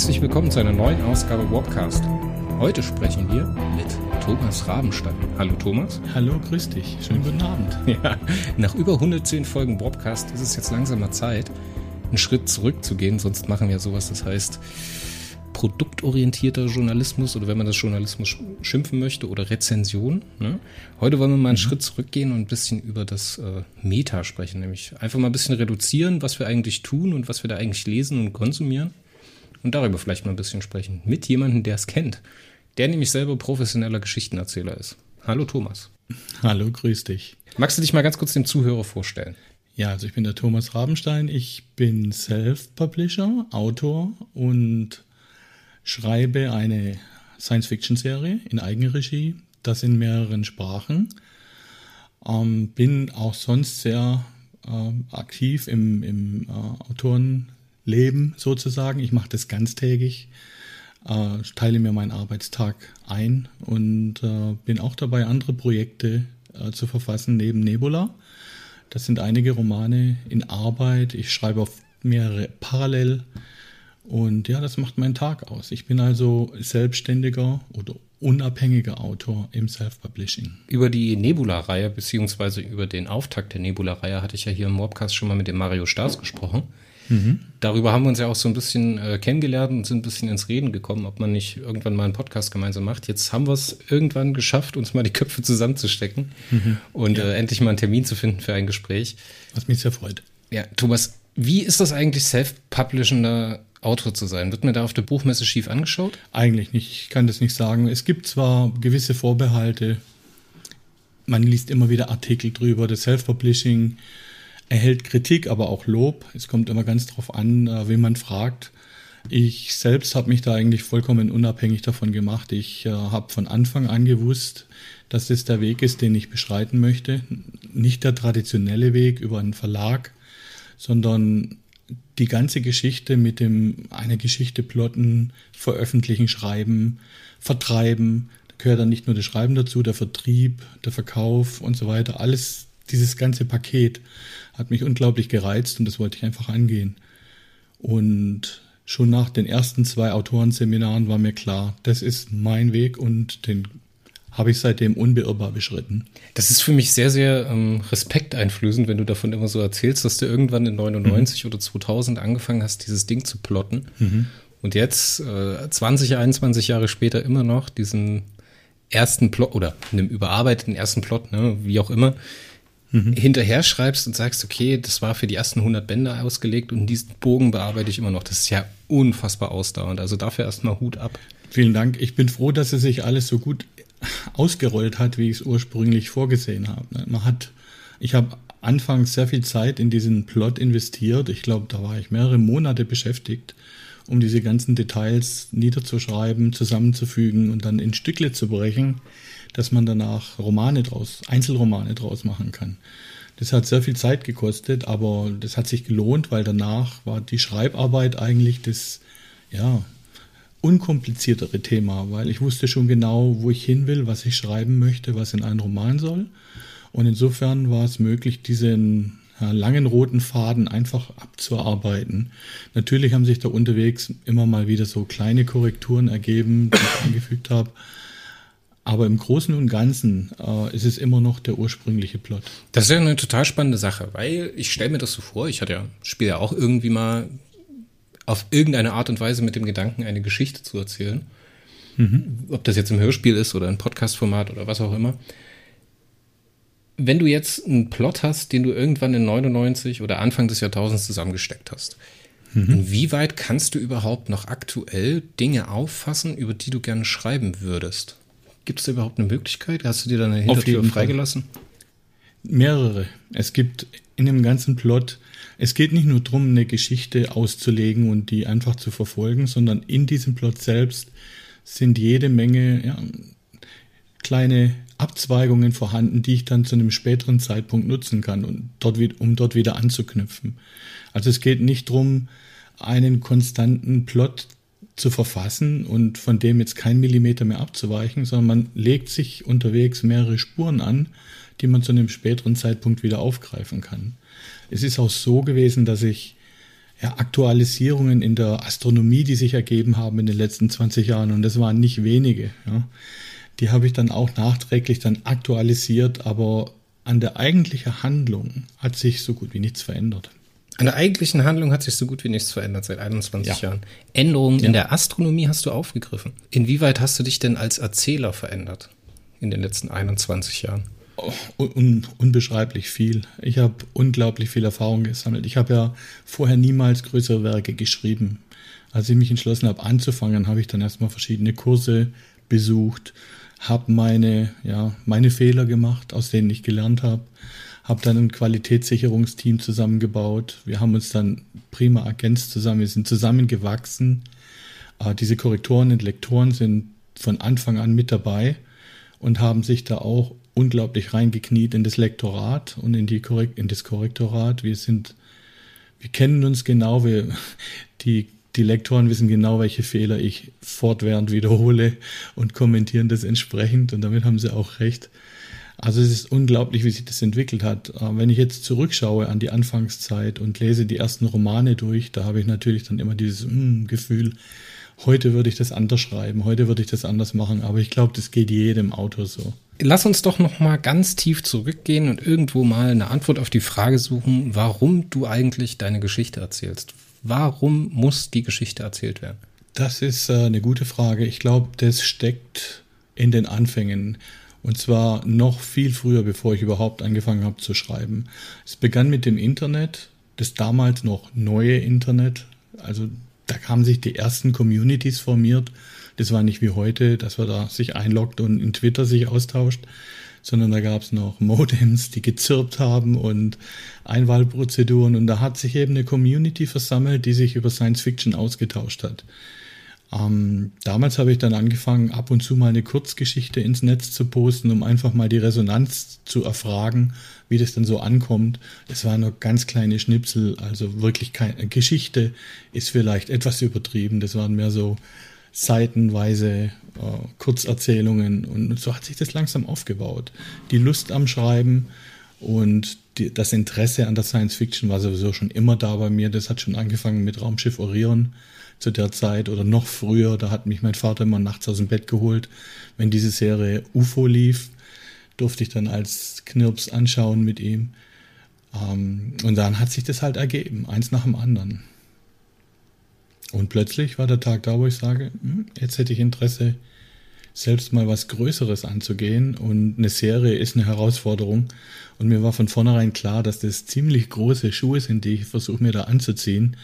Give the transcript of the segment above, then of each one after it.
Herzlich willkommen zu einer neuen Ausgabe Warpcast. Heute sprechen wir mit Thomas Rabenstein. Hallo Thomas. Hallo, grüß dich. Schönen guten Abend. Ja, nach über 110 Folgen Warpcast ist es jetzt langsam mal Zeit, einen Schritt zurückzugehen, sonst machen wir sowas, das heißt produktorientierter Journalismus oder wenn man das Journalismus schimpfen möchte oder Rezension. Ne? Heute wollen wir mal einen mhm. Schritt zurückgehen und ein bisschen über das äh, Meta sprechen, nämlich einfach mal ein bisschen reduzieren, was wir eigentlich tun und was wir da eigentlich lesen und konsumieren und darüber vielleicht mal ein bisschen sprechen mit jemandem, der es kennt, der nämlich selber professioneller Geschichtenerzähler ist. Hallo Thomas. Hallo, grüß dich. Magst du dich mal ganz kurz dem Zuhörer vorstellen? Ja, also ich bin der Thomas Rabenstein. Ich bin Self-Publisher, Autor und schreibe eine Science-Fiction-Serie in Eigenregie, das in mehreren Sprachen. Ähm, bin auch sonst sehr äh, aktiv im, im äh, Autorenleben sozusagen. Ich mache das ganztägig, äh, teile mir meinen Arbeitstag ein und äh, bin auch dabei, andere Projekte äh, zu verfassen neben Nebula. Das sind einige Romane in Arbeit. Ich schreibe auf mehrere parallel und ja, das macht meinen Tag aus. Ich bin also selbstständiger oder unabhängiger Autor im Self-Publishing. Über die Nebula-Reihe beziehungsweise über den Auftakt der Nebula-Reihe hatte ich ja hier im Mobcast schon mal mit dem Mario Stars gesprochen. Mhm. Darüber haben wir uns ja auch so ein bisschen äh, kennengelernt und sind ein bisschen ins Reden gekommen, ob man nicht irgendwann mal einen Podcast gemeinsam macht. Jetzt haben wir es irgendwann geschafft, uns mal die Köpfe zusammenzustecken mhm. und ja. äh, endlich mal einen Termin zu finden für ein Gespräch. Was mich sehr freut. Ja, Thomas, wie ist das eigentlich, self-publishender Autor zu sein. Wird mir da auf der Buchmesse schief angeschaut? Eigentlich nicht. Ich kann das nicht sagen. Es gibt zwar gewisse Vorbehalte. Man liest immer wieder Artikel drüber. Das Self-Publishing erhält Kritik, aber auch Lob. Es kommt immer ganz drauf an, äh, wen man fragt. Ich selbst habe mich da eigentlich vollkommen unabhängig davon gemacht. Ich äh, habe von Anfang an gewusst, dass das der Weg ist, den ich beschreiten möchte. Nicht der traditionelle Weg über einen Verlag, sondern die ganze Geschichte mit dem eine Geschichte plotten, veröffentlichen, schreiben, vertreiben. Da gehört dann nicht nur das Schreiben dazu, der Vertrieb, der Verkauf und so weiter. Alles, dieses ganze Paket hat mich unglaublich gereizt und das wollte ich einfach angehen. Und schon nach den ersten zwei Autorenseminaren war mir klar, das ist mein Weg und den habe ich seitdem unbeirrbar beschritten. Das ist für mich sehr, sehr ähm, respekteinflößend, wenn du davon immer so erzählst, dass du irgendwann in 99 mhm. oder 2000 angefangen hast, dieses Ding zu plotten. Mhm. Und jetzt, äh, 20, 21 Jahre später, immer noch diesen ersten Plot oder einem überarbeiteten ersten Plot, ne, wie auch immer, mhm. hinterher schreibst und sagst, okay, das war für die ersten 100 Bände ausgelegt und diesen Bogen bearbeite ich immer noch. Das ist ja unfassbar ausdauernd. Also dafür erstmal Hut ab. Vielen Dank. Ich bin froh, dass es sich alles so gut ausgerollt hat, wie ich es ursprünglich vorgesehen habe. Ne? Man hat, ich habe anfangs sehr viel Zeit in diesen Plot investiert. Ich glaube, da war ich mehrere Monate beschäftigt, um diese ganzen Details niederzuschreiben, zusammenzufügen und dann in Stückle zu brechen, dass man danach Romane draus, Einzelromane draus machen kann. Das hat sehr viel Zeit gekostet, aber das hat sich gelohnt, weil danach war die Schreibarbeit eigentlich das, ja, unkompliziertere Thema, weil ich wusste schon genau, wo ich hin will, was ich schreiben möchte, was in einen Roman soll. Und insofern war es möglich, diesen ja, langen roten Faden einfach abzuarbeiten. Natürlich haben sich da unterwegs immer mal wieder so kleine Korrekturen ergeben, die ich eingefügt habe. Aber im Großen und Ganzen äh, ist es immer noch der ursprüngliche Plot. Das ist ja eine total spannende Sache, weil ich stelle mir das so vor, ich hatte ja, spiele ja auch irgendwie mal auf irgendeine Art und Weise mit dem Gedanken, eine Geschichte zu erzählen. Mhm. Ob das jetzt im Hörspiel ist oder ein Podcast-Format oder was auch immer. Wenn du jetzt einen Plot hast, den du irgendwann in 99 oder Anfang des Jahrtausends zusammengesteckt hast, mhm. inwieweit kannst du überhaupt noch aktuell Dinge auffassen, über die du gerne schreiben würdest? Gibt es da überhaupt eine Möglichkeit? Hast du dir da eine Hintertür freigelassen? Fall. Mehrere. Es gibt in dem ganzen Plot es geht nicht nur darum, eine Geschichte auszulegen und die einfach zu verfolgen, sondern in diesem Plot selbst sind jede Menge ja, kleine Abzweigungen vorhanden, die ich dann zu einem späteren Zeitpunkt nutzen kann, und dort, um dort wieder anzuknüpfen. Also es geht nicht darum, einen konstanten Plot zu verfassen und von dem jetzt kein Millimeter mehr abzuweichen, sondern man legt sich unterwegs mehrere Spuren an, die man zu einem späteren Zeitpunkt wieder aufgreifen kann. Es ist auch so gewesen, dass ich ja, Aktualisierungen in der Astronomie, die sich ergeben haben in den letzten 20 Jahren. Und das waren nicht wenige. Ja. Die habe ich dann auch nachträglich dann aktualisiert, aber an der eigentlichen Handlung hat sich so gut wie nichts verändert. An der eigentlichen Handlung hat sich so gut wie nichts verändert seit 21 ja. Jahren. Änderungen ja. in der Astronomie hast du aufgegriffen. Inwieweit hast du dich denn als Erzähler verändert in den letzten 21 Jahren? un, unbeschreiblich viel. Ich habe unglaublich viel Erfahrung gesammelt. Ich habe ja vorher niemals größere Werke geschrieben. Als ich mich entschlossen habe anzufangen, habe ich dann erstmal verschiedene Kurse besucht, habe meine, ja, meine Fehler gemacht, aus denen ich gelernt habe, habe dann ein Qualitätssicherungsteam zusammengebaut. Wir haben uns dann prima ergänzt zusammen, wir sind zusammengewachsen. Äh, diese Korrektoren und Lektoren sind von Anfang an mit dabei und haben sich da auch unglaublich reingekniet in das Lektorat und in, die Korrekt in das Korrektorat. Wir sind, wir kennen uns genau, wir, die, die Lektoren wissen genau, welche Fehler ich fortwährend wiederhole und kommentieren das entsprechend und damit haben sie auch recht. Also es ist unglaublich, wie sich das entwickelt hat. Äh, wenn ich jetzt zurückschaue an die Anfangszeit und lese die ersten Romane durch, da habe ich natürlich dann immer dieses mm, Gefühl, heute würde ich das anders schreiben, heute würde ich das anders machen, aber ich glaube, das geht jedem Autor so lass uns doch noch mal ganz tief zurückgehen und irgendwo mal eine Antwort auf die Frage suchen, warum du eigentlich deine Geschichte erzählst. Warum muss die Geschichte erzählt werden? Das ist äh, eine gute Frage. Ich glaube, das steckt in den Anfängen. Und zwar noch viel früher, bevor ich überhaupt angefangen habe zu schreiben. Es begann mit dem Internet, das damals noch neue Internet. Also da haben sich die ersten Communities formiert das war nicht wie heute, dass man da sich einloggt und in Twitter sich austauscht, sondern da gab es noch Modems, die gezirpt haben und Einwahlprozeduren. Und da hat sich eben eine Community versammelt, die sich über Science Fiction ausgetauscht hat. Ähm, damals habe ich dann angefangen, ab und zu mal eine Kurzgeschichte ins Netz zu posten, um einfach mal die Resonanz zu erfragen, wie das dann so ankommt. Es waren nur ganz kleine Schnipsel, also wirklich keine Geschichte ist vielleicht etwas übertrieben. Das waren mehr so seitenweise äh, Kurzerzählungen und so hat sich das langsam aufgebaut. Die Lust am Schreiben und die, das Interesse an der Science Fiction war sowieso schon immer da bei mir. Das hat schon angefangen mit Raumschiff Orion zu der Zeit oder noch früher. Da hat mich mein Vater immer nachts aus dem Bett geholt. Wenn diese Serie UFO lief, durfte ich dann als Knirps anschauen mit ihm. Ähm, und dann hat sich das halt ergeben, eins nach dem anderen. Und plötzlich war der Tag da, wo ich sage, hm, jetzt hätte ich Interesse, selbst mal was Größeres anzugehen. Und eine Serie ist eine Herausforderung. Und mir war von vornherein klar, dass das ziemlich große Schuhe sind, die ich versuche mir da anzuziehen.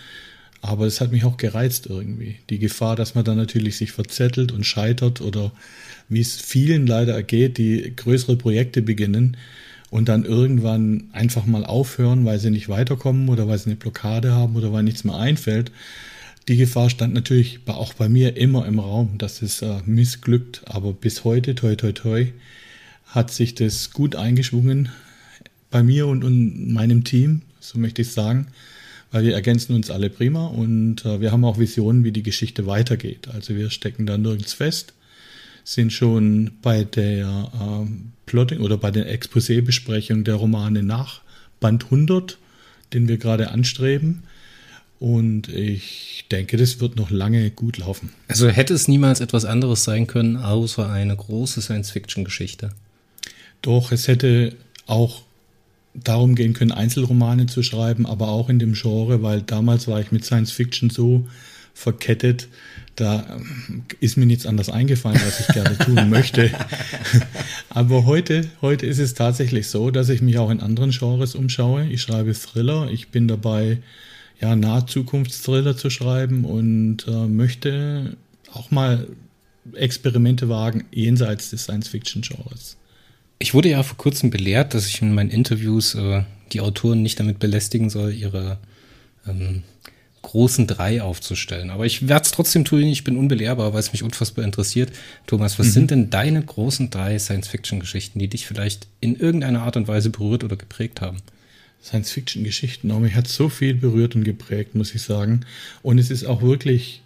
Aber es hat mich auch gereizt irgendwie. Die Gefahr, dass man dann natürlich sich verzettelt und scheitert oder wie es vielen leider ergeht, die größere Projekte beginnen und dann irgendwann einfach mal aufhören, weil sie nicht weiterkommen oder weil sie eine Blockade haben oder weil nichts mehr einfällt. Die Gefahr stand natürlich auch bei mir immer im Raum, dass es äh, missglückt, aber bis heute, toi, toi, toi, hat sich das gut eingeschwungen bei mir und, und meinem Team, so möchte ich sagen, weil wir ergänzen uns alle prima und äh, wir haben auch Visionen, wie die Geschichte weitergeht. Also wir stecken da nirgends fest, sind schon bei der äh, Plotting oder bei der Exposé-Besprechung der Romane nach Band 100, den wir gerade anstreben und ich denke, das wird noch lange gut laufen. Also hätte es niemals etwas anderes sein können, außer eine große Science-Fiction-Geschichte. Doch, es hätte auch darum gehen können, Einzelromane zu schreiben, aber auch in dem Genre, weil damals war ich mit Science-Fiction so verkettet, da ähm, ist mir nichts anderes eingefallen, was ich gerne tun möchte. Aber heute, heute ist es tatsächlich so, dass ich mich auch in anderen Genres umschaue. Ich schreibe Thriller, ich bin dabei, ja, Nahzukunftsthriller zu schreiben und äh, möchte auch mal Experimente wagen jenseits des Science-Fiction-Genres. Ich wurde ja vor kurzem belehrt, dass ich in meinen Interviews äh, die Autoren nicht damit belästigen soll, ihre ähm, großen drei aufzustellen. Aber ich werde es trotzdem tun, ich bin unbelehrbar, weil es mich unfassbar interessiert. Thomas, was mhm. sind denn deine großen drei Science-Fiction-Geschichten, die dich vielleicht in irgendeiner Art und Weise berührt oder geprägt haben? Science-Fiction-Geschichten. Aber mich hat so viel berührt und geprägt, muss ich sagen. Und es ist auch wirklich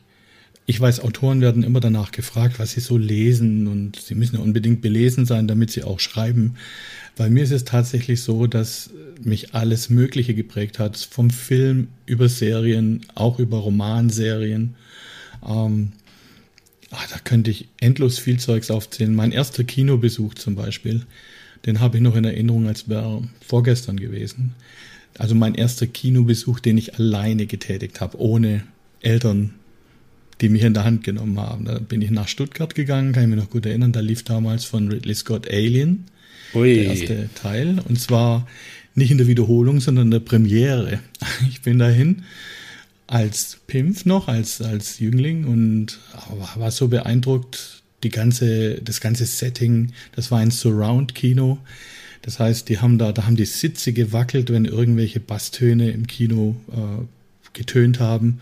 ich weiß, Autoren werden immer danach gefragt, was sie so lesen und sie müssen ja unbedingt belesen sein, damit sie auch schreiben. Bei mir ist es tatsächlich so, dass mich alles Mögliche geprägt hat, vom Film über Serien, auch über Romanserien. Ähm, ach, da könnte ich endlos viel Zeugs aufzählen. Mein erster Kinobesuch zum Beispiel, den habe ich noch in Erinnerung, als wäre vorgestern gewesen. Also mein erster Kinobesuch, den ich alleine getätigt habe, ohne Eltern, die mich in der Hand genommen haben. Da bin ich nach Stuttgart gegangen, kann ich mich noch gut erinnern. Da lief damals von Ridley Scott Alien, Ui. der erste Teil. Und zwar nicht in der Wiederholung, sondern in der Premiere. Ich bin dahin als Pimpf noch, als, als Jüngling und war so beeindruckt, die ganze, das ganze Setting, das war ein Surround-Kino. Das heißt, die haben da, da haben die Sitze gewackelt, wenn irgendwelche Basstöne im Kino äh, getönt haben.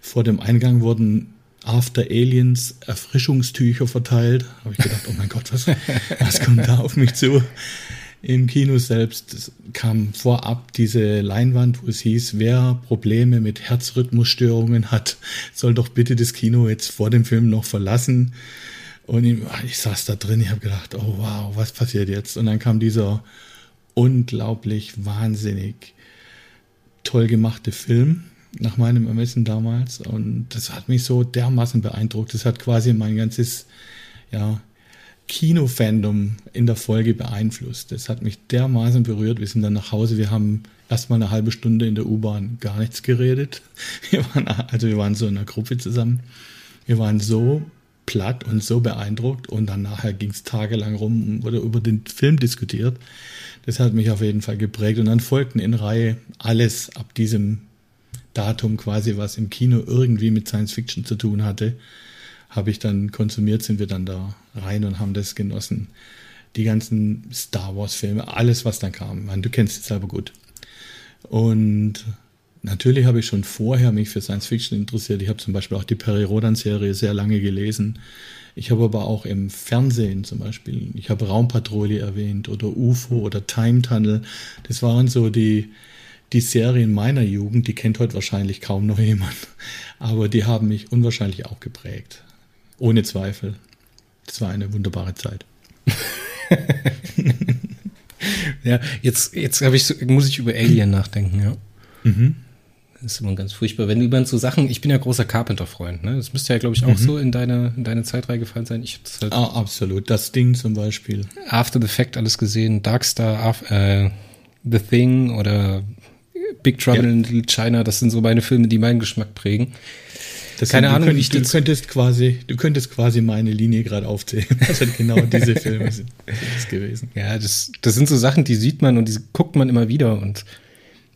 Vor dem Eingang wurden After Aliens Erfrischungstücher verteilt. Habe ich gedacht, oh mein Gott, was, was kommt da auf mich zu? Im Kino selbst kam vorab diese Leinwand, wo es hieß, wer Probleme mit Herzrhythmusstörungen hat, soll doch bitte das Kino jetzt vor dem Film noch verlassen. Und ich saß da drin, ich habe gedacht, oh wow, was passiert jetzt? Und dann kam dieser unglaublich wahnsinnig toll gemachte Film nach meinem Ermessen damals. Und das hat mich so dermaßen beeindruckt. Das hat quasi mein ganzes, ja, Kino-Fandom in der Folge beeinflusst. Das hat mich dermaßen berührt. Wir sind dann nach Hause. Wir haben erstmal eine halbe Stunde in der U-Bahn gar nichts geredet. Wir waren, also wir waren so in einer Gruppe zusammen. Wir waren so platt und so beeindruckt und dann nachher ging es tagelang rum und wurde über den Film diskutiert. Das hat mich auf jeden Fall geprägt und dann folgten in Reihe alles ab diesem Datum quasi, was im Kino irgendwie mit Science Fiction zu tun hatte, habe ich dann konsumiert, sind wir dann da rein und haben das genossen. Die ganzen Star Wars Filme, alles was dann kam. meine, du kennst es selber gut. Und Natürlich habe ich schon vorher mich für Science Fiction interessiert. Ich habe zum Beispiel auch die Perry Rodan Serie sehr lange gelesen. Ich habe aber auch im Fernsehen zum Beispiel, ich habe Raumpatrouille erwähnt oder UFO oder Time Tunnel. Das waren so die, die Serien meiner Jugend, die kennt heute wahrscheinlich kaum noch jemand. Aber die haben mich unwahrscheinlich auch geprägt. Ohne Zweifel. Das war eine wunderbare Zeit. ja, jetzt, jetzt habe ich, muss ich über Alien nachdenken, ja. Mhm. Das ist immer ganz furchtbar. Wenn jemand so Sachen, ich bin ja großer Carpenter-Freund, ne? Das müsste ja, glaube ich, auch mhm. so in deine, in deine Zeit reingefallen sein. Ich hab's halt ah, absolut. Das Ding zum Beispiel. After the Fact alles gesehen, Darkstar, äh, The Thing oder Big Trouble ja. in Little China, das sind so meine Filme, die meinen Geschmack prägen. Das Keine sind, Ahnung, könnt, wie ich du könntest quasi, du könntest quasi meine Linie gerade aufzählen. Das sind genau diese Filme sind, sind gewesen. Ja, das, das sind so Sachen, die sieht man und die guckt man immer wieder und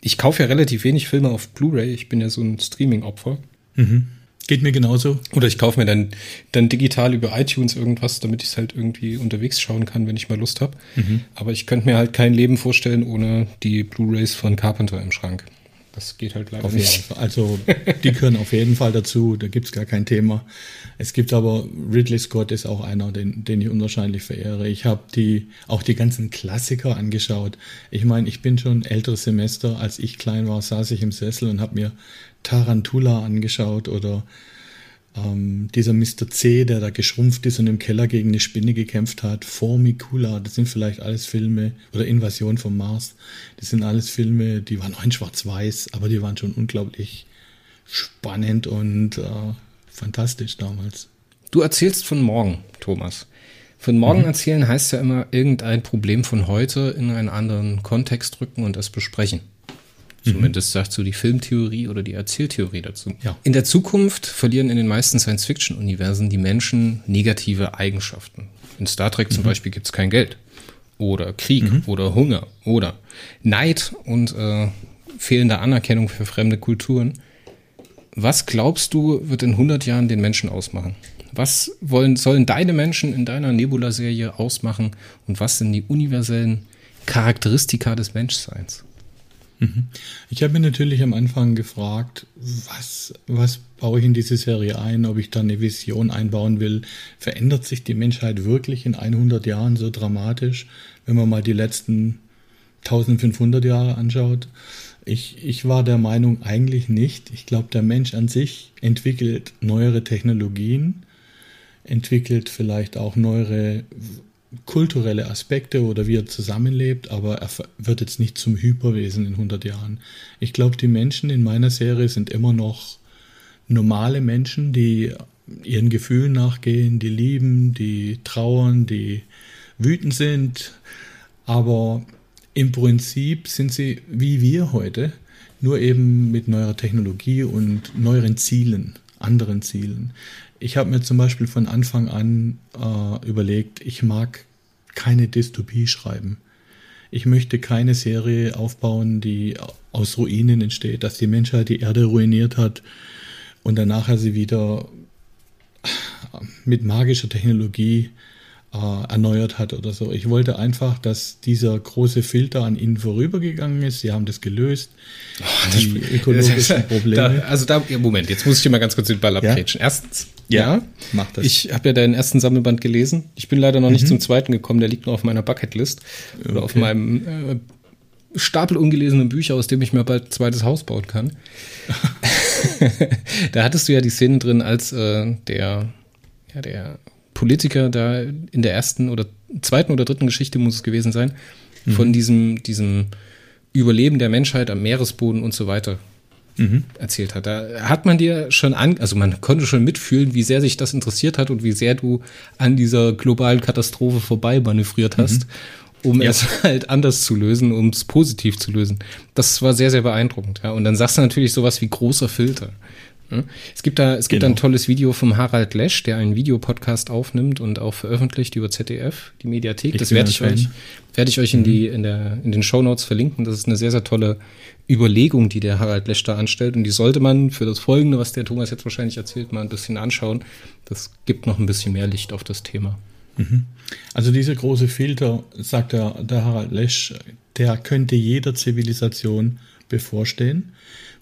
ich kaufe ja relativ wenig Filme auf Blu-ray. Ich bin ja so ein Streaming-Opfer. Mhm. Geht mir genauso. Oder ich kaufe mir dann, dann digital über iTunes irgendwas, damit ich es halt irgendwie unterwegs schauen kann, wenn ich mal Lust habe. Mhm. Aber ich könnte mir halt kein Leben vorstellen ohne die Blu-rays von Carpenter im Schrank. Das geht halt leider auf nicht. Also die gehören auf jeden Fall dazu, da gibt's gar kein Thema. Es gibt aber, Ridley Scott ist auch einer, den, den ich unwahrscheinlich verehre. Ich habe die, auch die ganzen Klassiker angeschaut. Ich meine, ich bin schon älteres Semester, als ich klein war, saß ich im Sessel und habe mir Tarantula angeschaut oder ähm, dieser Mr. C, der da geschrumpft ist und im Keller gegen eine Spinne gekämpft hat, Formicula, das sind vielleicht alles Filme, oder Invasion vom Mars, das sind alles Filme, die waren auch in schwarz-weiß, aber die waren schon unglaublich spannend und äh, fantastisch damals. Du erzählst von morgen, Thomas. Von morgen mhm. erzählen heißt ja immer irgendein Problem von heute in einen anderen Kontext rücken und das besprechen. Mhm. Zumindest sagt so die Filmtheorie oder die Erzähltheorie dazu. Ja. In der Zukunft verlieren in den meisten Science-Fiction-Universen die Menschen negative Eigenschaften. In Star Trek zum mhm. Beispiel gibt es kein Geld. Oder Krieg mhm. oder Hunger oder Neid und äh, fehlende Anerkennung für fremde Kulturen. Was glaubst du, wird in 100 Jahren den Menschen ausmachen? Was wollen, sollen deine Menschen in deiner Nebula-Serie ausmachen und was sind die universellen Charakteristika des Menschseins? Mhm. Ich habe mir natürlich am Anfang gefragt, was, was baue ich in diese Serie ein, ob ich da eine Vision einbauen will. Verändert sich die Menschheit wirklich in 100 Jahren so dramatisch, wenn man mal die letzten 1500 Jahre anschaut. Ich, ich war der Meinung eigentlich nicht. Ich glaube, der Mensch an sich entwickelt neuere Technologien, entwickelt vielleicht auch neuere kulturelle Aspekte oder wie er zusammenlebt, aber er wird jetzt nicht zum Hyperwesen in 100 Jahren. Ich glaube, die Menschen in meiner Serie sind immer noch normale Menschen, die ihren Gefühlen nachgehen, die lieben, die trauern, die wütend sind, aber im Prinzip sind sie wie wir heute, nur eben mit neuer Technologie und neueren Zielen, anderen Zielen. Ich habe mir zum Beispiel von Anfang an äh, überlegt, ich mag keine Dystopie schreiben. Ich möchte keine Serie aufbauen, die aus Ruinen entsteht, dass die Menschheit die Erde ruiniert hat und danach sie wieder mit magischer Technologie äh, erneuert hat oder so. Ich wollte einfach, dass dieser große Filter an ihnen vorübergegangen ist. Sie haben das gelöst. Oh, das die ökologischen Probleme. Da, also da, Moment, jetzt muss ich dir mal ganz kurz den Ball abgrätschen. Ja? Erstens, ja, ja, mach das. Ich habe ja deinen ersten Sammelband gelesen. Ich bin leider noch nicht mhm. zum zweiten gekommen. Der liegt noch auf meiner Bucketlist oder okay. auf meinem äh, Stapel ungelesenen Bücher, aus dem ich mir bald ein zweites Haus bauen kann. da hattest du ja die Szene drin, als äh, der, ja, der Politiker da in der ersten oder zweiten oder dritten Geschichte muss es gewesen sein, mhm. von diesem, diesem Überleben der Menschheit am Meeresboden und so weiter mhm. erzählt hat. Da hat man dir schon an, also man konnte schon mitfühlen, wie sehr sich das interessiert hat und wie sehr du an dieser globalen Katastrophe vorbei manövriert hast, mhm. um ja. es halt anders zu lösen, um es positiv zu lösen. Das war sehr, sehr beeindruckend. Ja. Und dann sagst du natürlich sowas wie großer Filter. Es gibt da, es gibt genau. ein tolles Video vom Harald Lesch, der einen Videopodcast aufnimmt und auch veröffentlicht über ZDF, die Mediathek. Ich das werde ich euch, werde ich euch in die, mhm. in der, in den Show Notes verlinken. Das ist eine sehr, sehr tolle Überlegung, die der Harald Lesch da anstellt. Und die sollte man für das Folgende, was der Thomas jetzt wahrscheinlich erzählt, mal ein bisschen anschauen. Das gibt noch ein bisschen mehr Licht auf das Thema. Mhm. Also dieser große Filter, sagt der, der Harald Lesch, der könnte jeder Zivilisation bevorstehen.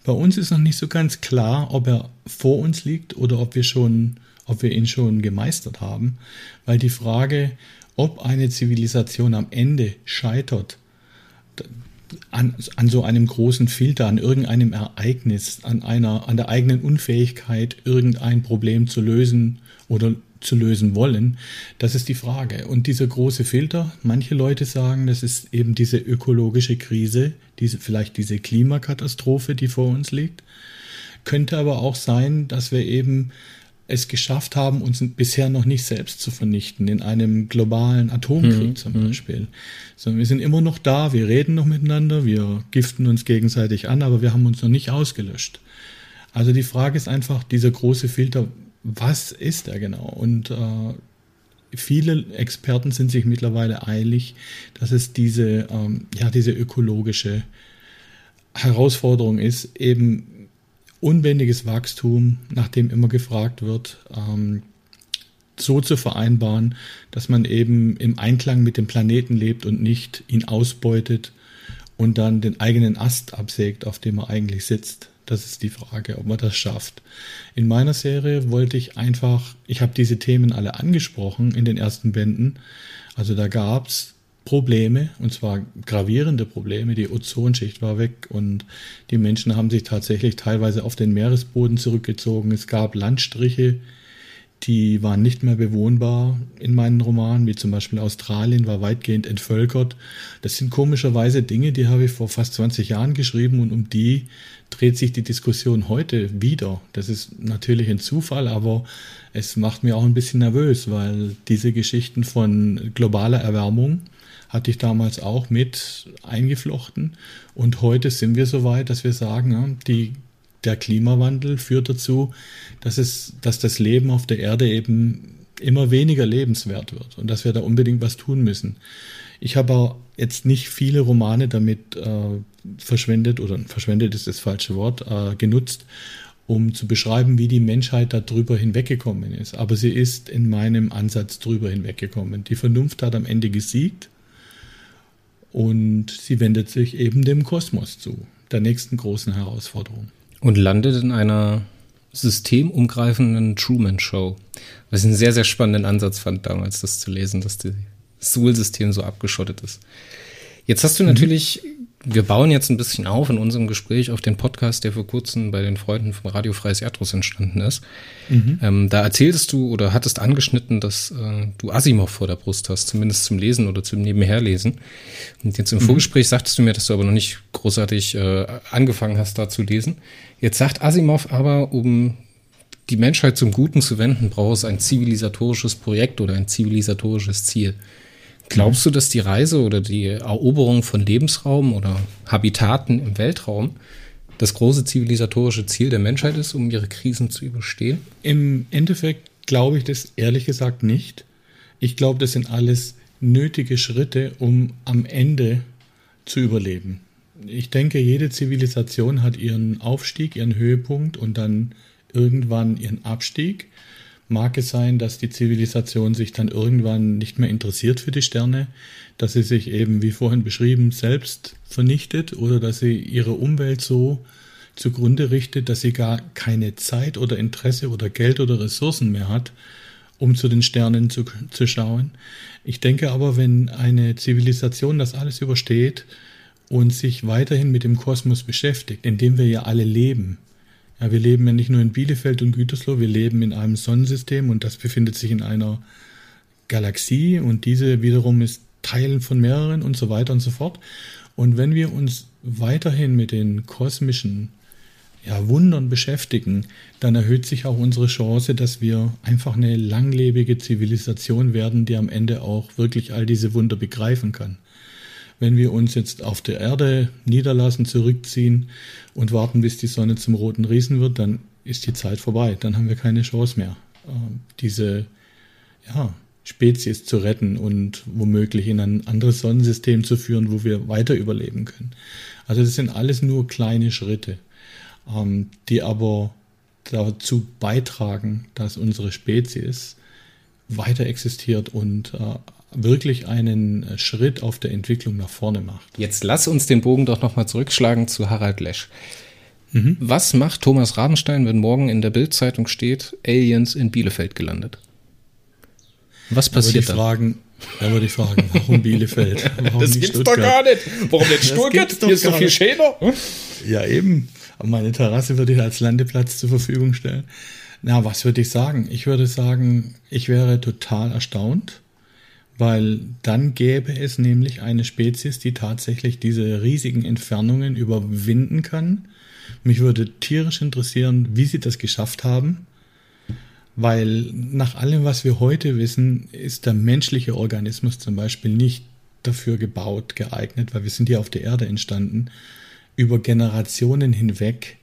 Bei uns ist noch nicht so ganz klar, ob er vor uns liegt oder ob wir schon, ob wir ihn schon gemeistert haben, weil die Frage, ob eine Zivilisation am Ende scheitert, an, an so einem großen Filter, an irgendeinem Ereignis, an einer, an der eigenen Unfähigkeit, irgendein Problem zu lösen oder zu lösen wollen? Das ist die Frage. Und dieser große Filter, manche Leute sagen, das ist eben diese ökologische Krise, diese, vielleicht diese Klimakatastrophe, die vor uns liegt. Könnte aber auch sein, dass wir eben es geschafft haben, uns bisher noch nicht selbst zu vernichten, in einem globalen Atomkrieg mhm. zum mhm. Beispiel. Sondern wir sind immer noch da, wir reden noch miteinander, wir giften uns gegenseitig an, aber wir haben uns noch nicht ausgelöscht. Also die Frage ist einfach, dieser große Filter, was ist er genau? Und äh, viele Experten sind sich mittlerweile eilig, dass es diese, ähm, ja, diese ökologische Herausforderung ist, eben unbändiges Wachstum, nachdem immer gefragt wird, ähm, so zu vereinbaren, dass man eben im Einklang mit dem Planeten lebt und nicht ihn ausbeutet und dann den eigenen Ast absägt, auf dem er eigentlich sitzt. Das ist die Frage, ob man das schafft. In meiner Serie wollte ich einfach, ich habe diese Themen alle angesprochen in den ersten Bänden. Also da gab es Probleme, und zwar gravierende Probleme. Die Ozonschicht war weg und die Menschen haben sich tatsächlich teilweise auf den Meeresboden zurückgezogen. Es gab Landstriche, die waren nicht mehr bewohnbar in meinen Romanen, wie zum Beispiel Australien war weitgehend entvölkert. Das sind komischerweise Dinge, die habe ich vor fast 20 Jahren geschrieben und um die dreht sich die Diskussion heute wieder. Das ist natürlich ein Zufall, aber es macht mir auch ein bisschen nervös, weil diese Geschichten von globaler Erwärmung hatte ich damals auch mit eingeflochten und heute sind wir so weit, dass wir sagen, die der Klimawandel führt dazu, dass, es, dass das Leben auf der Erde eben immer weniger lebenswert wird und dass wir da unbedingt was tun müssen. Ich habe jetzt nicht viele Romane damit äh, verschwendet, oder verschwendet ist das falsche Wort, äh, genutzt, um zu beschreiben, wie die Menschheit da drüber hinweggekommen ist. Aber sie ist in meinem Ansatz drüber hinweggekommen. Die Vernunft hat am Ende gesiegt und sie wendet sich eben dem Kosmos zu, der nächsten großen Herausforderung. Und landet in einer systemumgreifenden Truman-Show. Was ich einen sehr, sehr spannenden Ansatz fand damals, das zu lesen, dass das Suhl-System so abgeschottet ist. Jetzt hast du mhm. natürlich wir bauen jetzt ein bisschen auf in unserem Gespräch auf den Podcast, der vor kurzem bei den Freunden von Radio Freies Erdruss entstanden ist. Mhm. Ähm, da erzähltest du oder hattest angeschnitten, dass äh, du Asimov vor der Brust hast, zumindest zum Lesen oder zum Nebenherlesen. Und jetzt im mhm. Vorgespräch sagtest du mir, dass du aber noch nicht großartig äh, angefangen hast, da zu lesen. Jetzt sagt Asimov aber, um die Menschheit zum Guten zu wenden, braucht es ein zivilisatorisches Projekt oder ein zivilisatorisches Ziel. Glaubst du, dass die Reise oder die Eroberung von Lebensraum oder Habitaten im Weltraum das große zivilisatorische Ziel der Menschheit ist, um ihre Krisen zu überstehen? Im Endeffekt glaube ich das ehrlich gesagt nicht. Ich glaube, das sind alles nötige Schritte, um am Ende zu überleben. Ich denke, jede Zivilisation hat ihren Aufstieg, ihren Höhepunkt und dann irgendwann ihren Abstieg mag es sein, dass die Zivilisation sich dann irgendwann nicht mehr interessiert für die Sterne, dass sie sich eben, wie vorhin beschrieben, selbst vernichtet oder dass sie ihre Umwelt so zugrunde richtet, dass sie gar keine Zeit oder Interesse oder Geld oder Ressourcen mehr hat, um zu den Sternen zu, zu schauen. Ich denke aber, wenn eine Zivilisation das alles übersteht und sich weiterhin mit dem Kosmos beschäftigt, in dem wir ja alle leben, ja, wir leben ja nicht nur in Bielefeld und Gütersloh, wir leben in einem Sonnensystem und das befindet sich in einer Galaxie und diese wiederum ist Teil von mehreren und so weiter und so fort. Und wenn wir uns weiterhin mit den kosmischen ja, Wundern beschäftigen, dann erhöht sich auch unsere Chance, dass wir einfach eine langlebige Zivilisation werden, die am Ende auch wirklich all diese Wunder begreifen kann. Wenn wir uns jetzt auf der Erde niederlassen, zurückziehen und warten, bis die Sonne zum roten Riesen wird, dann ist die Zeit vorbei. Dann haben wir keine Chance mehr, ähm, diese ja, Spezies zu retten und womöglich in ein anderes Sonnensystem zu führen, wo wir weiter überleben können. Also das sind alles nur kleine Schritte, ähm, die aber dazu beitragen, dass unsere Spezies weiter existiert und äh, wirklich einen äh, Schritt auf der Entwicklung nach vorne macht. Jetzt lass uns den Bogen doch nochmal zurückschlagen zu Harald Lesch. Mhm. Was macht Thomas Rabenstein, wenn morgen in der Bildzeitung steht, Aliens in Bielefeld gelandet? Was passiert da? Fragen, da würde ich fragen, warum Bielefeld? Warum das gibt's Stuttgart? doch gar nicht. Warum nicht Stuttgart? Hier ist doch viel schöner. Ja, eben. Aber meine Terrasse würde ich als Landeplatz zur Verfügung stellen. Na, was würde ich sagen? Ich würde sagen, ich wäre total erstaunt, weil dann gäbe es nämlich eine Spezies, die tatsächlich diese riesigen Entfernungen überwinden kann. Mich würde tierisch interessieren, wie sie das geschafft haben, weil nach allem, was wir heute wissen, ist der menschliche Organismus zum Beispiel nicht dafür gebaut, geeignet, weil wir sind ja auf der Erde entstanden, über Generationen hinweg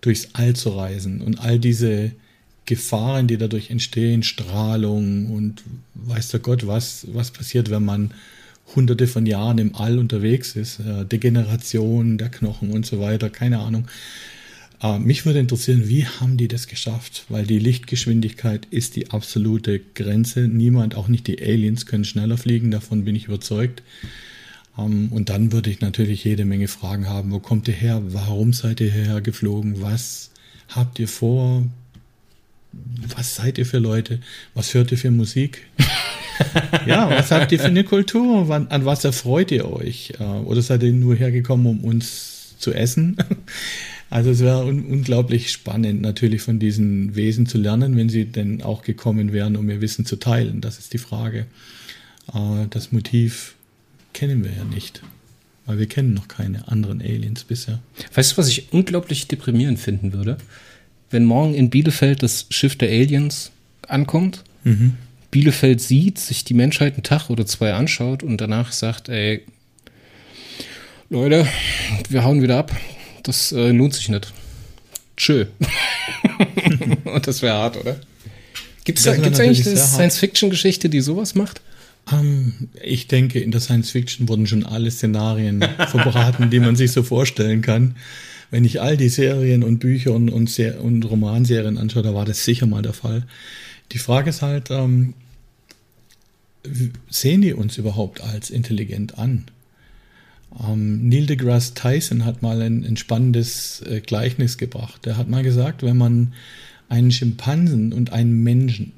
durchs All zu reisen und all diese Gefahren, die dadurch entstehen, Strahlung und weiß der Gott, was, was passiert, wenn man hunderte von Jahren im All unterwegs ist, äh, Degeneration der Knochen und so weiter, keine Ahnung. Äh, mich würde interessieren, wie haben die das geschafft? Weil die Lichtgeschwindigkeit ist die absolute Grenze. Niemand, auch nicht die Aliens, können schneller fliegen, davon bin ich überzeugt. Ähm, und dann würde ich natürlich jede Menge Fragen haben. Wo kommt ihr her? Warum seid ihr hierher geflogen? Was habt ihr vor? Was seid ihr für Leute? Was hört ihr für Musik? ja, was habt ihr für eine Kultur? an was erfreut ihr euch? Äh, oder seid ihr nur hergekommen, um uns zu essen? Also es wäre un unglaublich spannend, natürlich von diesen Wesen zu lernen, wenn sie denn auch gekommen wären, um ihr Wissen zu teilen. Das ist die Frage. Äh, das Motiv kennen wir ja nicht, weil wir kennen noch keine anderen Aliens bisher. Weißt du, was ich unglaublich deprimierend finden würde? Wenn morgen in Bielefeld das Schiff der Aliens ankommt, mhm. Bielefeld sieht, sich die Menschheit einen Tag oder zwei anschaut und danach sagt, ey, Leute, wir hauen wieder ab. Das äh, lohnt sich nicht. Tschö. und das wäre hart, oder? Gibt es eigentlich eine Science-Fiction-Geschichte, die sowas macht? Um, ähm, ich denke, in der Science-Fiction wurden schon alle Szenarien verbraten, die man sich so vorstellen kann wenn ich all die Serien und Bücher und, und, und Romanserien anschaue, da war das sicher mal der Fall. Die Frage ist halt, ähm, sehen die uns überhaupt als intelligent an? Ähm, Neil deGrasse Tyson hat mal ein, ein spannendes äh, Gleichnis gebracht. Er hat mal gesagt, wenn man einen Schimpansen und einen Menschen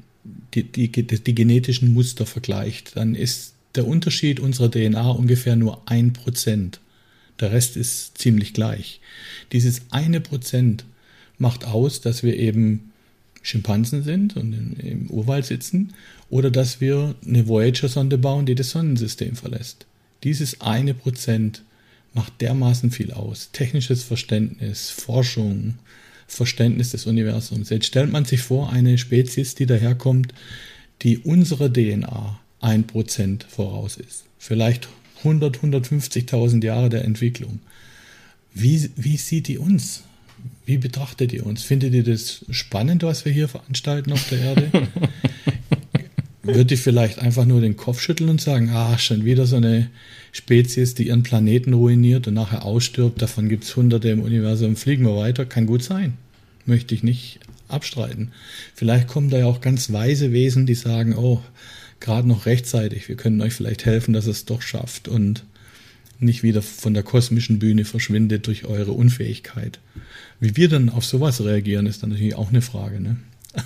die, die, die genetischen Muster vergleicht, dann ist der Unterschied unserer DNA ungefähr nur ein Prozent. Der Rest ist ziemlich gleich. Dieses eine Prozent macht aus, dass wir eben Schimpansen sind und im Urwald sitzen oder dass wir eine Voyager-Sonde bauen, die das Sonnensystem verlässt. Dieses eine Prozent macht dermaßen viel aus. Technisches Verständnis, Forschung, Verständnis des Universums. Jetzt stellt man sich vor, eine Spezies, die daherkommt, die unserer DNA ein Prozent voraus ist. Vielleicht 100, 150.000 Jahre der Entwicklung. Wie, wie sieht die uns? Wie betrachtet ihr uns? Findet ihr das spannend, was wir hier veranstalten auf der Erde? Wird ihr vielleicht einfach nur den Kopf schütteln und sagen, ah, schon wieder so eine Spezies, die ihren Planeten ruiniert und nachher ausstirbt, davon gibt es hunderte im Universum, fliegen wir weiter, kann gut sein. Möchte ich nicht abstreiten. Vielleicht kommen da ja auch ganz weise Wesen, die sagen, oh, gerade noch rechtzeitig, wir können euch vielleicht helfen, dass es doch schafft und nicht wieder von der kosmischen Bühne verschwindet durch eure Unfähigkeit. Wie wir dann auf sowas reagieren, ist dann natürlich auch eine Frage. Ne?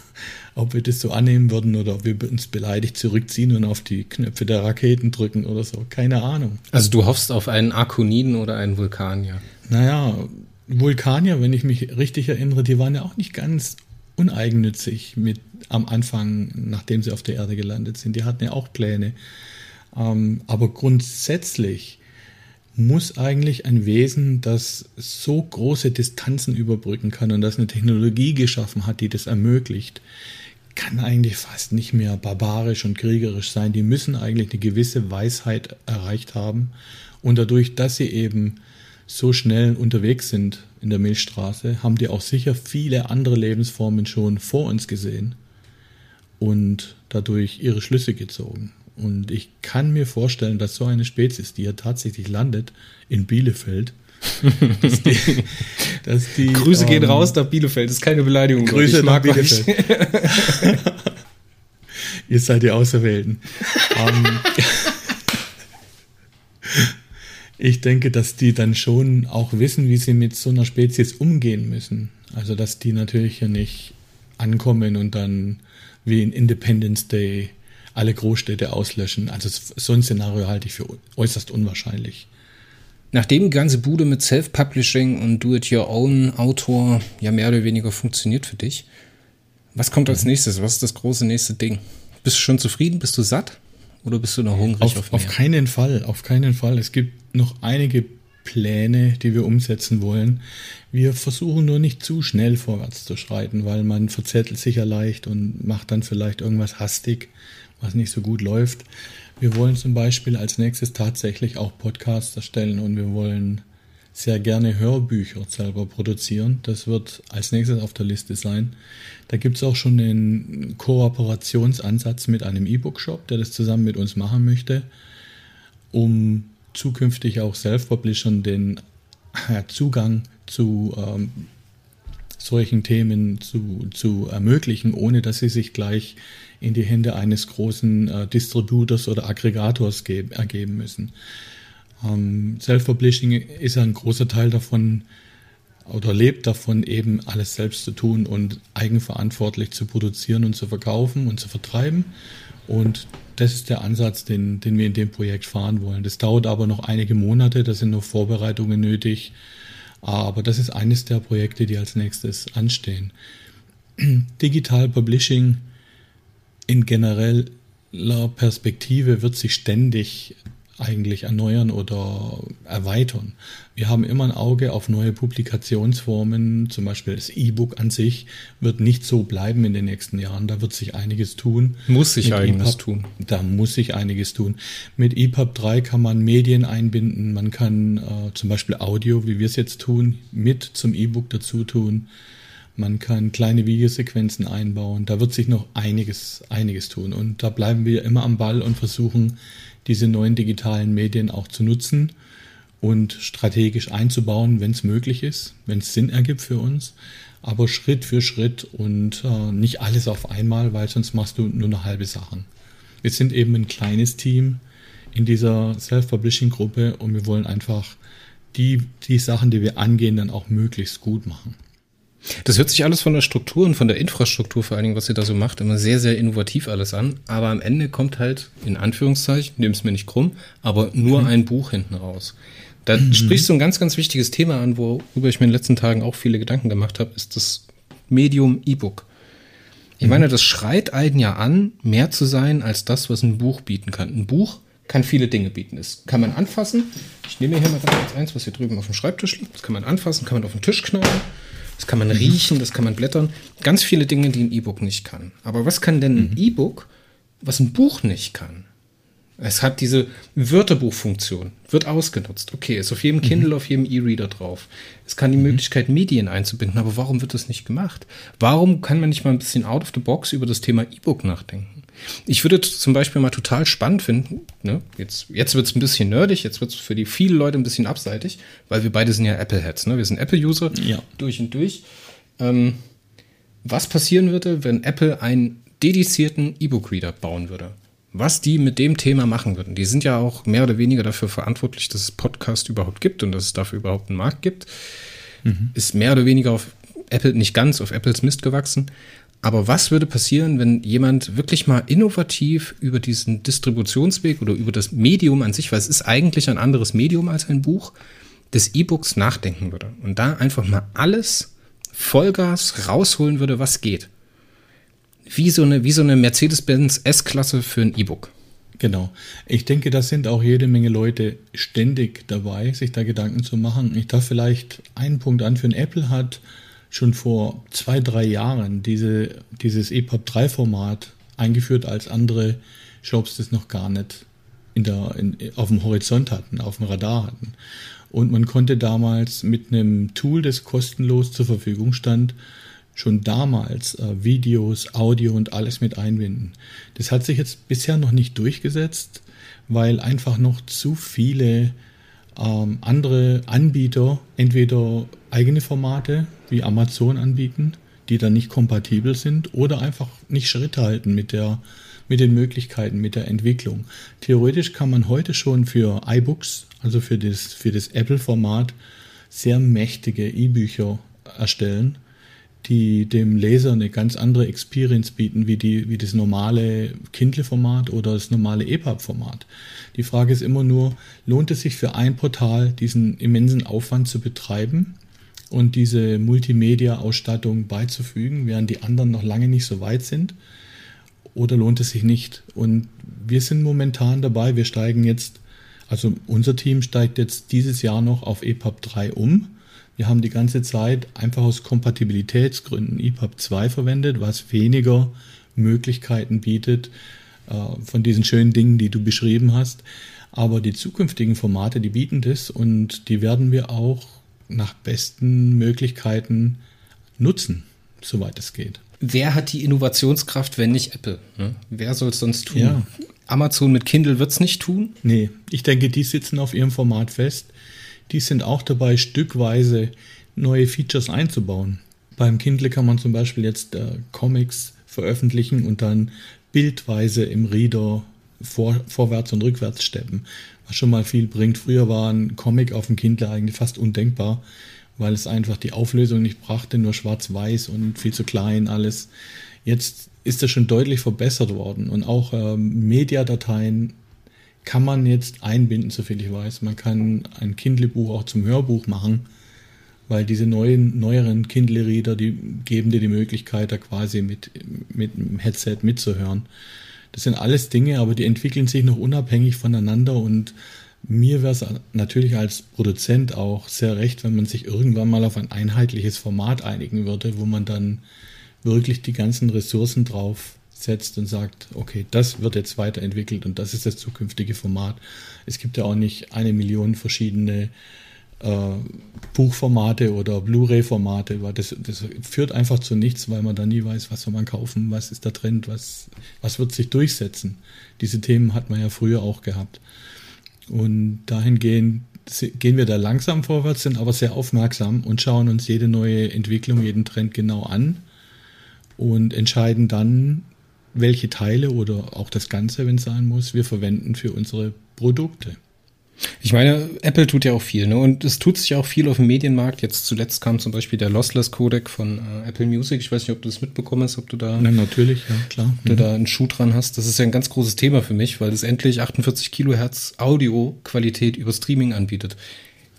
Ob wir das so annehmen würden oder ob wir uns beleidigt zurückziehen und auf die Knöpfe der Raketen drücken oder so. Keine Ahnung. Also du hoffst auf einen Arkoniden oder einen Vulkanier? Naja, Vulkanier, wenn ich mich richtig erinnere, die waren ja auch nicht ganz uneigennützig mit am Anfang, nachdem sie auf der Erde gelandet sind. Die hatten ja auch Pläne. Ähm, aber grundsätzlich muss eigentlich ein Wesen, das so große Distanzen überbrücken kann und das eine Technologie geschaffen hat, die das ermöglicht, kann eigentlich fast nicht mehr barbarisch und kriegerisch sein. Die müssen eigentlich eine gewisse Weisheit erreicht haben und dadurch, dass sie eben so schnell unterwegs sind in der Milchstraße, haben die auch sicher viele andere Lebensformen schon vor uns gesehen und dadurch ihre Schlüsse gezogen. Und ich kann mir vorstellen, dass so eine Spezies, die ja tatsächlich landet in Bielefeld, dass die, dass die, Grüße ähm, gehen raus nach Bielefeld, das ist keine Beleidigung. Grüße nach Bielefeld. Ihr seid die Auserwählten. ähm, ich denke, dass die dann schon auch wissen, wie sie mit so einer Spezies umgehen müssen. Also, dass die natürlich hier nicht ankommen und dann wie in Independence Day alle Großstädte auslöschen. Also so ein Szenario halte ich für äußerst unwahrscheinlich. Nachdem die ganze Bude mit Self-Publishing und Do-it-your-own-Autor ja mehr oder weniger funktioniert für dich, was kommt als nächstes? Was ist das große nächste Ding? Bist du schon zufrieden? Bist du satt? Oder bist du noch hungrig auf, auf, auf keinen Fall, auf keinen Fall. Es gibt noch einige Pläne, die wir umsetzen wollen. Wir versuchen nur nicht zu schnell vorwärts zu schreiten, weil man verzettelt sich ja leicht und macht dann vielleicht irgendwas hastig was nicht so gut läuft. Wir wollen zum Beispiel als nächstes tatsächlich auch Podcasts erstellen und wir wollen sehr gerne Hörbücher selber produzieren. Das wird als nächstes auf der Liste sein. Da gibt es auch schon einen Kooperationsansatz mit einem E-Book-Shop, der das zusammen mit uns machen möchte, um zukünftig auch Self-Publishern den Zugang zu ähm, solchen Themen zu, zu ermöglichen, ohne dass sie sich gleich in die Hände eines großen äh, Distributors oder Aggregators ergeben müssen. Ähm, Self-Publishing ist ein großer Teil davon oder lebt davon, eben alles selbst zu tun und eigenverantwortlich zu produzieren und zu verkaufen und zu vertreiben. Und das ist der Ansatz, den, den wir in dem Projekt fahren wollen. Das dauert aber noch einige Monate, da sind noch Vorbereitungen nötig. Aber das ist eines der Projekte, die als nächstes anstehen. Digital Publishing in genereller Perspektive wird sich ständig eigentlich erneuern oder erweitern. Wir haben immer ein Auge auf neue Publikationsformen, zum Beispiel das E-Book an sich wird nicht so bleiben in den nächsten Jahren. Da wird sich einiges tun. Muss sich einiges tun. Da muss sich einiges tun. Mit EPUB 3 kann man Medien einbinden, man kann äh, zum Beispiel Audio, wie wir es jetzt tun, mit zum E-Book dazu tun. Man kann kleine Videosequenzen einbauen. Da wird sich noch einiges, einiges tun. Und da bleiben wir immer am Ball und versuchen, diese neuen digitalen Medien auch zu nutzen und strategisch einzubauen, wenn es möglich ist, wenn es Sinn ergibt für uns. Aber Schritt für Schritt und äh, nicht alles auf einmal, weil sonst machst du nur eine halbe Sachen. Wir sind eben ein kleines Team in dieser Self-Publishing-Gruppe und wir wollen einfach die, die Sachen, die wir angehen, dann auch möglichst gut machen. Das hört sich alles von der Struktur und von der Infrastruktur vor allen Dingen, was ihr da so macht, immer sehr, sehr innovativ alles an. Aber am Ende kommt halt, in Anführungszeichen, nimm es mir nicht krumm, aber nur mhm. ein Buch hinten raus. Da mhm. sprichst du ein ganz, ganz wichtiges Thema an, worüber ich mir in den letzten Tagen auch viele Gedanken gemacht habe, ist das Medium E-Book. Ich mhm. meine, das schreit einen ja an, mehr zu sein als das, was ein Buch bieten kann. Ein Buch kann viele Dinge bieten. Das kann man anfassen. Ich nehme hier mal ganz eins, was hier drüben auf dem Schreibtisch liegt. Das kann man anfassen, kann man auf den Tisch knallen. Das kann man mhm. riechen, das kann man blättern. Ganz viele Dinge, die ein E-Book nicht kann. Aber was kann denn ein mhm. E-Book, was ein Buch nicht kann? Es hat diese Wörterbuchfunktion, wird ausgenutzt. Okay, ist auf jedem Kindle, mhm. auf jedem E-Reader drauf. Es kann die mhm. Möglichkeit, Medien einzubinden, aber warum wird das nicht gemacht? Warum kann man nicht mal ein bisschen out of the box über das Thema E-Book nachdenken? Ich würde zum Beispiel mal total spannend finden, ne? jetzt, jetzt wird es ein bisschen nerdig, jetzt wird es für die viele Leute ein bisschen abseitig, weil wir beide sind ja Apple-Heads, ne? wir sind Apple-User ja. durch und durch. Ähm, was passieren würde, wenn Apple einen dedizierten E-Book-Reader bauen würde? was die mit dem Thema machen würden. Die sind ja auch mehr oder weniger dafür verantwortlich, dass es Podcast überhaupt gibt und dass es dafür überhaupt einen Markt gibt. Mhm. Ist mehr oder weniger auf Apple, nicht ganz auf Apples Mist gewachsen. Aber was würde passieren, wenn jemand wirklich mal innovativ über diesen Distributionsweg oder über das Medium an sich, weil es ist eigentlich ein anderes Medium als ein Buch, des E-Books nachdenken würde und da einfach mal alles Vollgas rausholen würde, was geht wie so eine, wie so eine Mercedes-Benz S-Klasse für ein E-Book. Genau. Ich denke, da sind auch jede Menge Leute ständig dabei, sich da Gedanken zu machen. Ich darf vielleicht einen Punkt anführen. Apple hat schon vor zwei, drei Jahren diese, dieses EPUB 3 Format eingeführt, als andere Shops das noch gar nicht in der, in, auf dem Horizont hatten, auf dem Radar hatten. Und man konnte damals mit einem Tool, das kostenlos zur Verfügung stand, schon damals äh, Videos, Audio und alles mit einbinden. Das hat sich jetzt bisher noch nicht durchgesetzt, weil einfach noch zu viele ähm, andere Anbieter entweder eigene Formate wie Amazon anbieten, die dann nicht kompatibel sind oder einfach nicht Schritt halten mit der mit den Möglichkeiten, mit der Entwicklung. Theoretisch kann man heute schon für iBooks, also für das, für das Apple-Format, sehr mächtige E-Bücher erstellen die dem Leser eine ganz andere Experience bieten wie, die, wie das normale Kindle-Format oder das normale EPUB-Format. Die Frage ist immer nur, lohnt es sich für ein Portal, diesen immensen Aufwand zu betreiben und diese Multimedia-Ausstattung beizufügen, während die anderen noch lange nicht so weit sind? Oder lohnt es sich nicht? Und wir sind momentan dabei, wir steigen jetzt, also unser Team steigt jetzt dieses Jahr noch auf EPUB 3 um wir haben die ganze Zeit einfach aus Kompatibilitätsgründen EPUB 2 verwendet, was weniger Möglichkeiten bietet äh, von diesen schönen Dingen, die du beschrieben hast. Aber die zukünftigen Formate, die bieten das und die werden wir auch nach besten Möglichkeiten nutzen, soweit es geht. Wer hat die Innovationskraft, wenn nicht Apple? Ne? Wer soll es sonst tun? Ja. Amazon mit Kindle wird es nicht tun? Nee, ich denke, die sitzen auf ihrem Format fest die sind auch dabei, stückweise neue Features einzubauen. Beim Kindle kann man zum Beispiel jetzt äh, Comics veröffentlichen und dann bildweise im Reader vor, vorwärts und rückwärts steppen, was schon mal viel bringt. Früher war ein Comic auf dem Kindle eigentlich fast undenkbar, weil es einfach die Auflösung nicht brachte, nur schwarz-weiß und viel zu klein alles. Jetzt ist das schon deutlich verbessert worden und auch ähm, Mediadateien kann man jetzt einbinden, soviel ich weiß. Man kann ein Kindle-Buch auch zum Hörbuch machen, weil diese neuen, neueren Kindle-Reader, die geben dir die Möglichkeit, da quasi mit, mit dem Headset mitzuhören. Das sind alles Dinge, aber die entwickeln sich noch unabhängig voneinander und mir wäre es natürlich als Produzent auch sehr recht, wenn man sich irgendwann mal auf ein einheitliches Format einigen würde, wo man dann wirklich die ganzen Ressourcen drauf setzt und sagt, okay, das wird jetzt weiterentwickelt und das ist das zukünftige Format. Es gibt ja auch nicht eine Million verschiedene äh, Buchformate oder Blu-ray-Formate, weil das, das führt einfach zu nichts, weil man da nie weiß, was soll man kaufen, was ist der Trend, was, was wird sich durchsetzen. Diese Themen hat man ja früher auch gehabt. Und dahingehend gehen wir da langsam vorwärts, sind aber sehr aufmerksam und schauen uns jede neue Entwicklung, jeden Trend genau an und entscheiden dann, welche Teile oder auch das Ganze, wenn es sein muss, wir verwenden für unsere Produkte. Ich meine, Apple tut ja auch viel, ne? Und es tut sich auch viel auf dem Medienmarkt. Jetzt zuletzt kam zum Beispiel der Lossless Codec von äh, Apple Music. Ich weiß nicht, ob du das mitbekommen hast, ob du da. Nein, natürlich, ja, klar. Du mhm. da einen Schuh dran hast. Das ist ja ein ganz großes Thema für mich, weil es endlich 48 Kilohertz Audio-Qualität über Streaming anbietet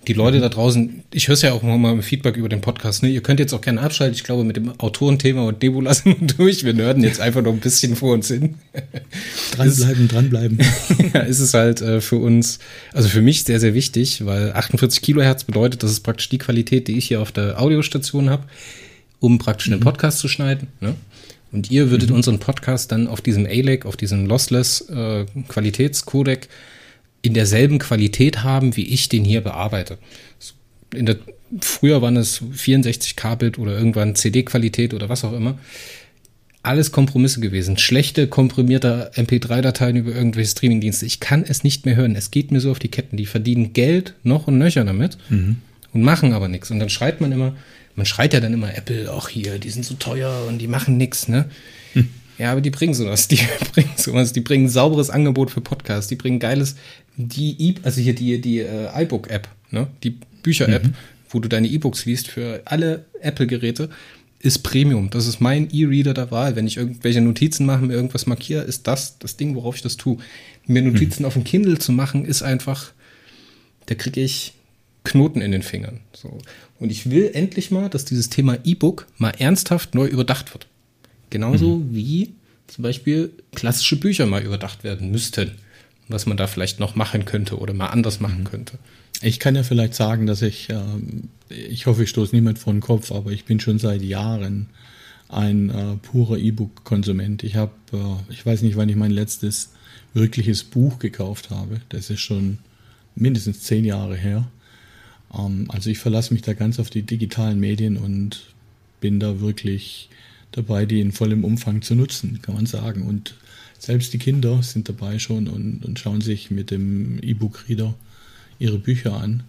die Leute da draußen, ich höre es ja auch mal im Feedback über den Podcast, ne? Ihr könnt jetzt auch gerne abschalten. Ich glaube, mit dem Autorenthema und Debo lassen wir durch. Wir nörden jetzt einfach noch ein bisschen vor uns hin. Dranbleiben, dranbleiben. ja, ist es halt äh, für uns, also für mich sehr, sehr wichtig, weil 48 Kilohertz bedeutet, das ist praktisch die Qualität, die ich hier auf der Audiostation habe, um praktisch mhm. einen Podcast zu schneiden. Ne? Und ihr würdet mhm. unseren Podcast dann auf diesem ALEC, auf diesem Lossless äh, Qualitätscodec in derselben Qualität haben, wie ich den hier bearbeite. In der, früher waren es 64 K-Bit oder irgendwann CD-Qualität oder was auch immer. Alles Kompromisse gewesen. Schlechte, komprimierte MP3-Dateien über irgendwelche Streamingdienste. Ich kann es nicht mehr hören. Es geht mir so auf die Ketten. Die verdienen Geld noch und nöcher damit mhm. und machen aber nichts. Und dann schreit man immer, man schreit ja dann immer Apple, ach hier, die sind so teuer und die machen nichts, ne? Hm. Ja, aber die bringen sowas. Die bringen sowas. Die bringen sauberes Angebot für Podcasts. Die bringen geiles, die e also hier die, die äh, iBook-App, ne? Die Bücher-App, mhm. wo du deine E-Books liest für alle Apple-Geräte, ist Premium. Das ist mein E-Reader der Wahl. Wenn ich irgendwelche Notizen mache, mir irgendwas markiere, ist das das Ding, worauf ich das tue. Mir Notizen mhm. auf dem Kindle zu machen, ist einfach, da kriege ich Knoten in den Fingern. So. Und ich will endlich mal, dass dieses Thema E-Book mal ernsthaft neu überdacht wird. Genauso mhm. wie zum Beispiel klassische Bücher mal überdacht werden müssten was man da vielleicht noch machen könnte oder mal anders machen mhm. könnte. Ich kann ja vielleicht sagen, dass ich, äh, ich hoffe, ich stoße niemand vor den Kopf, aber ich bin schon seit Jahren ein äh, purer E-Book-Konsument. Ich habe, äh, ich weiß nicht, wann ich mein letztes wirkliches Buch gekauft habe. Das ist schon mindestens zehn Jahre her. Ähm, also ich verlasse mich da ganz auf die digitalen Medien und bin da wirklich dabei, die in vollem Umfang zu nutzen, kann man sagen. Und selbst die Kinder sind dabei schon und, und schauen sich mit dem E-Book-Reader ihre Bücher an.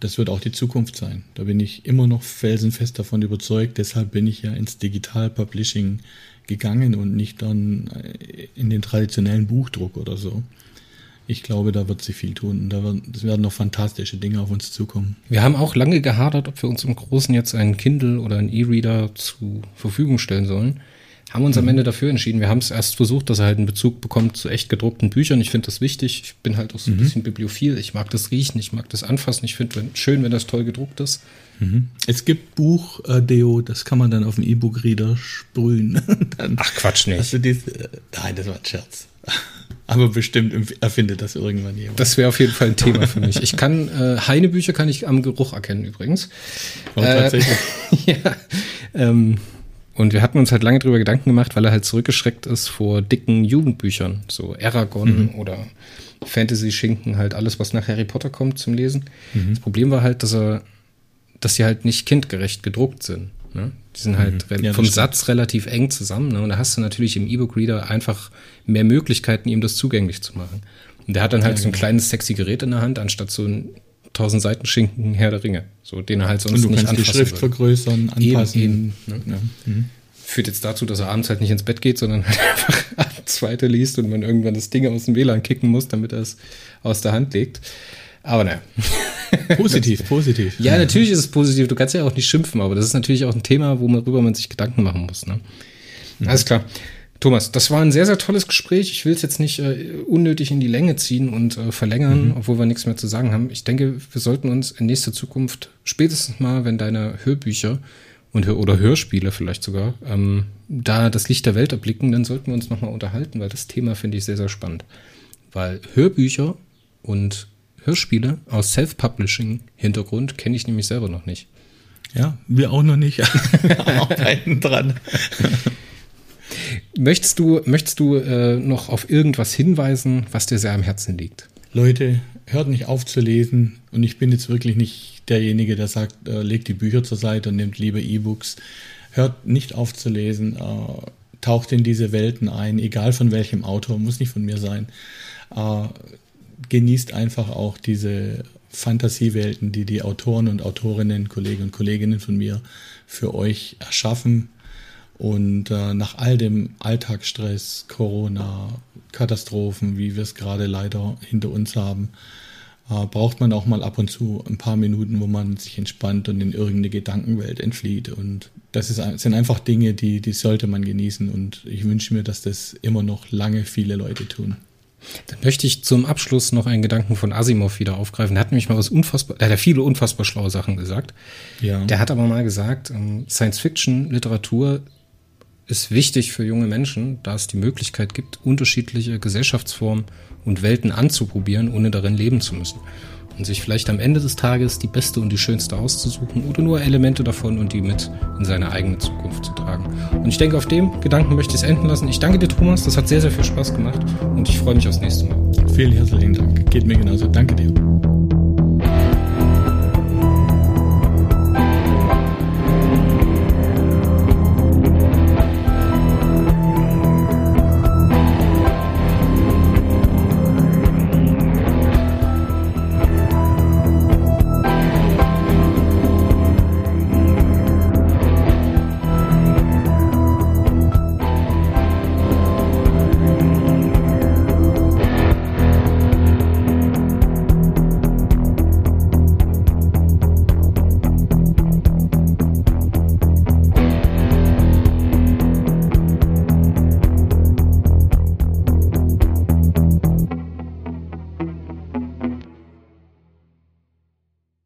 Das wird auch die Zukunft sein. Da bin ich immer noch felsenfest davon überzeugt. Deshalb bin ich ja ins Digital-Publishing gegangen und nicht dann äh, in den traditionellen Buchdruck oder so. Ich glaube, da wird sich viel tun. Und da werden noch fantastische Dinge auf uns zukommen. Wir haben auch lange gehadert, ob wir uns im Großen jetzt einen Kindle oder einen E-Reader zur Verfügung stellen sollen haben uns am Ende dafür entschieden. Wir haben es erst versucht, dass er halt einen Bezug bekommt zu echt gedruckten Büchern. Ich finde das wichtig. Ich bin halt auch so ein mhm. bisschen bibliophil. Ich mag das riechen, ich mag das anfassen. Ich finde schön, wenn das toll gedruckt ist. Mhm. Es gibt Buch-Deo, äh, das kann man dann auf dem E-Book-Reader sprühen. Ach Quatsch nicht. Dies, äh, nein, das war ein Scherz. Aber bestimmt erfindet das irgendwann jemand. Das wäre auf jeden Fall ein Thema für mich. Ich kann, äh, Heine-Bücher kann ich am Geruch erkennen übrigens. Oh, tatsächlich. Äh, ja, ähm, und wir hatten uns halt lange drüber Gedanken gemacht, weil er halt zurückgeschreckt ist vor dicken Jugendbüchern, so Aragon mhm. oder Fantasy-Schinken, halt alles, was nach Harry Potter kommt zum Lesen. Mhm. Das Problem war halt, dass er, dass sie halt nicht kindgerecht gedruckt sind. Ne? Die sind halt mhm. ja, vom Satz relativ eng zusammen. Ne? Und da hast du natürlich im E-Book-Reader einfach mehr Möglichkeiten, ihm das zugänglich zu machen. Und der hat dann halt ja, so ein genau. kleines sexy Gerät in der Hand, anstatt so ein 1000 Seiten Schinken Herr der Ringe, so den er halt sonst Und du nicht kannst die Schrift will. vergrößern, anpassen. Eben, eben, ne? ja. mhm. Führt jetzt dazu, dass er abends halt nicht ins Bett geht, sondern halt einfach ab zweite liest und man irgendwann das Ding aus dem WLAN kicken muss, damit er es aus der Hand legt. Aber naja. Positiv, positiv. Ja, natürlich ist es positiv. Du kannst ja auch nicht schimpfen, aber das ist natürlich auch ein Thema, worüber man sich Gedanken machen muss. Ne? Mhm. Alles klar. Thomas, das war ein sehr, sehr tolles Gespräch. Ich will es jetzt nicht äh, unnötig in die Länge ziehen und äh, verlängern, mhm. obwohl wir nichts mehr zu sagen haben. Ich denke, wir sollten uns in nächster Zukunft spätestens mal, wenn deine Hörbücher und oder Hörspiele vielleicht sogar ähm, da das Licht der Welt erblicken, dann sollten wir uns nochmal unterhalten, weil das Thema finde ich sehr, sehr spannend. Weil Hörbücher und Hörspiele aus Self-Publishing-Hintergrund kenne ich nämlich selber noch nicht. Ja, wir auch noch nicht. Arbeiten dran. Möchtest du, möchtest du äh, noch auf irgendwas hinweisen, was dir sehr am Herzen liegt? Leute, hört nicht auf zu lesen. Und ich bin jetzt wirklich nicht derjenige, der sagt, äh, legt die Bücher zur Seite und nimmt lieber E-Books. Hört nicht auf zu lesen. Äh, taucht in diese Welten ein, egal von welchem Autor, muss nicht von mir sein. Äh, genießt einfach auch diese Fantasiewelten, die die Autoren und Autorinnen, Kollegen und Kolleginnen von mir für euch erschaffen und äh, nach all dem Alltagsstress, Corona, Katastrophen, wie wir es gerade leider hinter uns haben, äh, braucht man auch mal ab und zu ein paar Minuten, wo man sich entspannt und in irgendeine Gedankenwelt entflieht. Und das ist, sind einfach Dinge, die, die sollte man genießen. Und ich wünsche mir, dass das immer noch lange viele Leute tun. Dann möchte ich zum Abschluss noch einen Gedanken von Asimov wieder aufgreifen. Der hat nämlich mal was unfassbar, der hat ja viele unfassbar schlaue Sachen gesagt. Ja. Der hat aber mal gesagt, ähm, Science-Fiction-Literatur ist wichtig für junge Menschen, da es die Möglichkeit gibt, unterschiedliche Gesellschaftsformen und Welten anzuprobieren, ohne darin leben zu müssen. Und sich vielleicht am Ende des Tages die beste und die schönste auszusuchen oder nur Elemente davon und die mit in seine eigene Zukunft zu tragen. Und ich denke, auf dem Gedanken möchte ich es enden lassen. Ich danke dir, Thomas. Das hat sehr, sehr viel Spaß gemacht und ich freue mich aufs nächste Mal. Vielen herzlichen Dank. Geht mir genauso. Danke dir.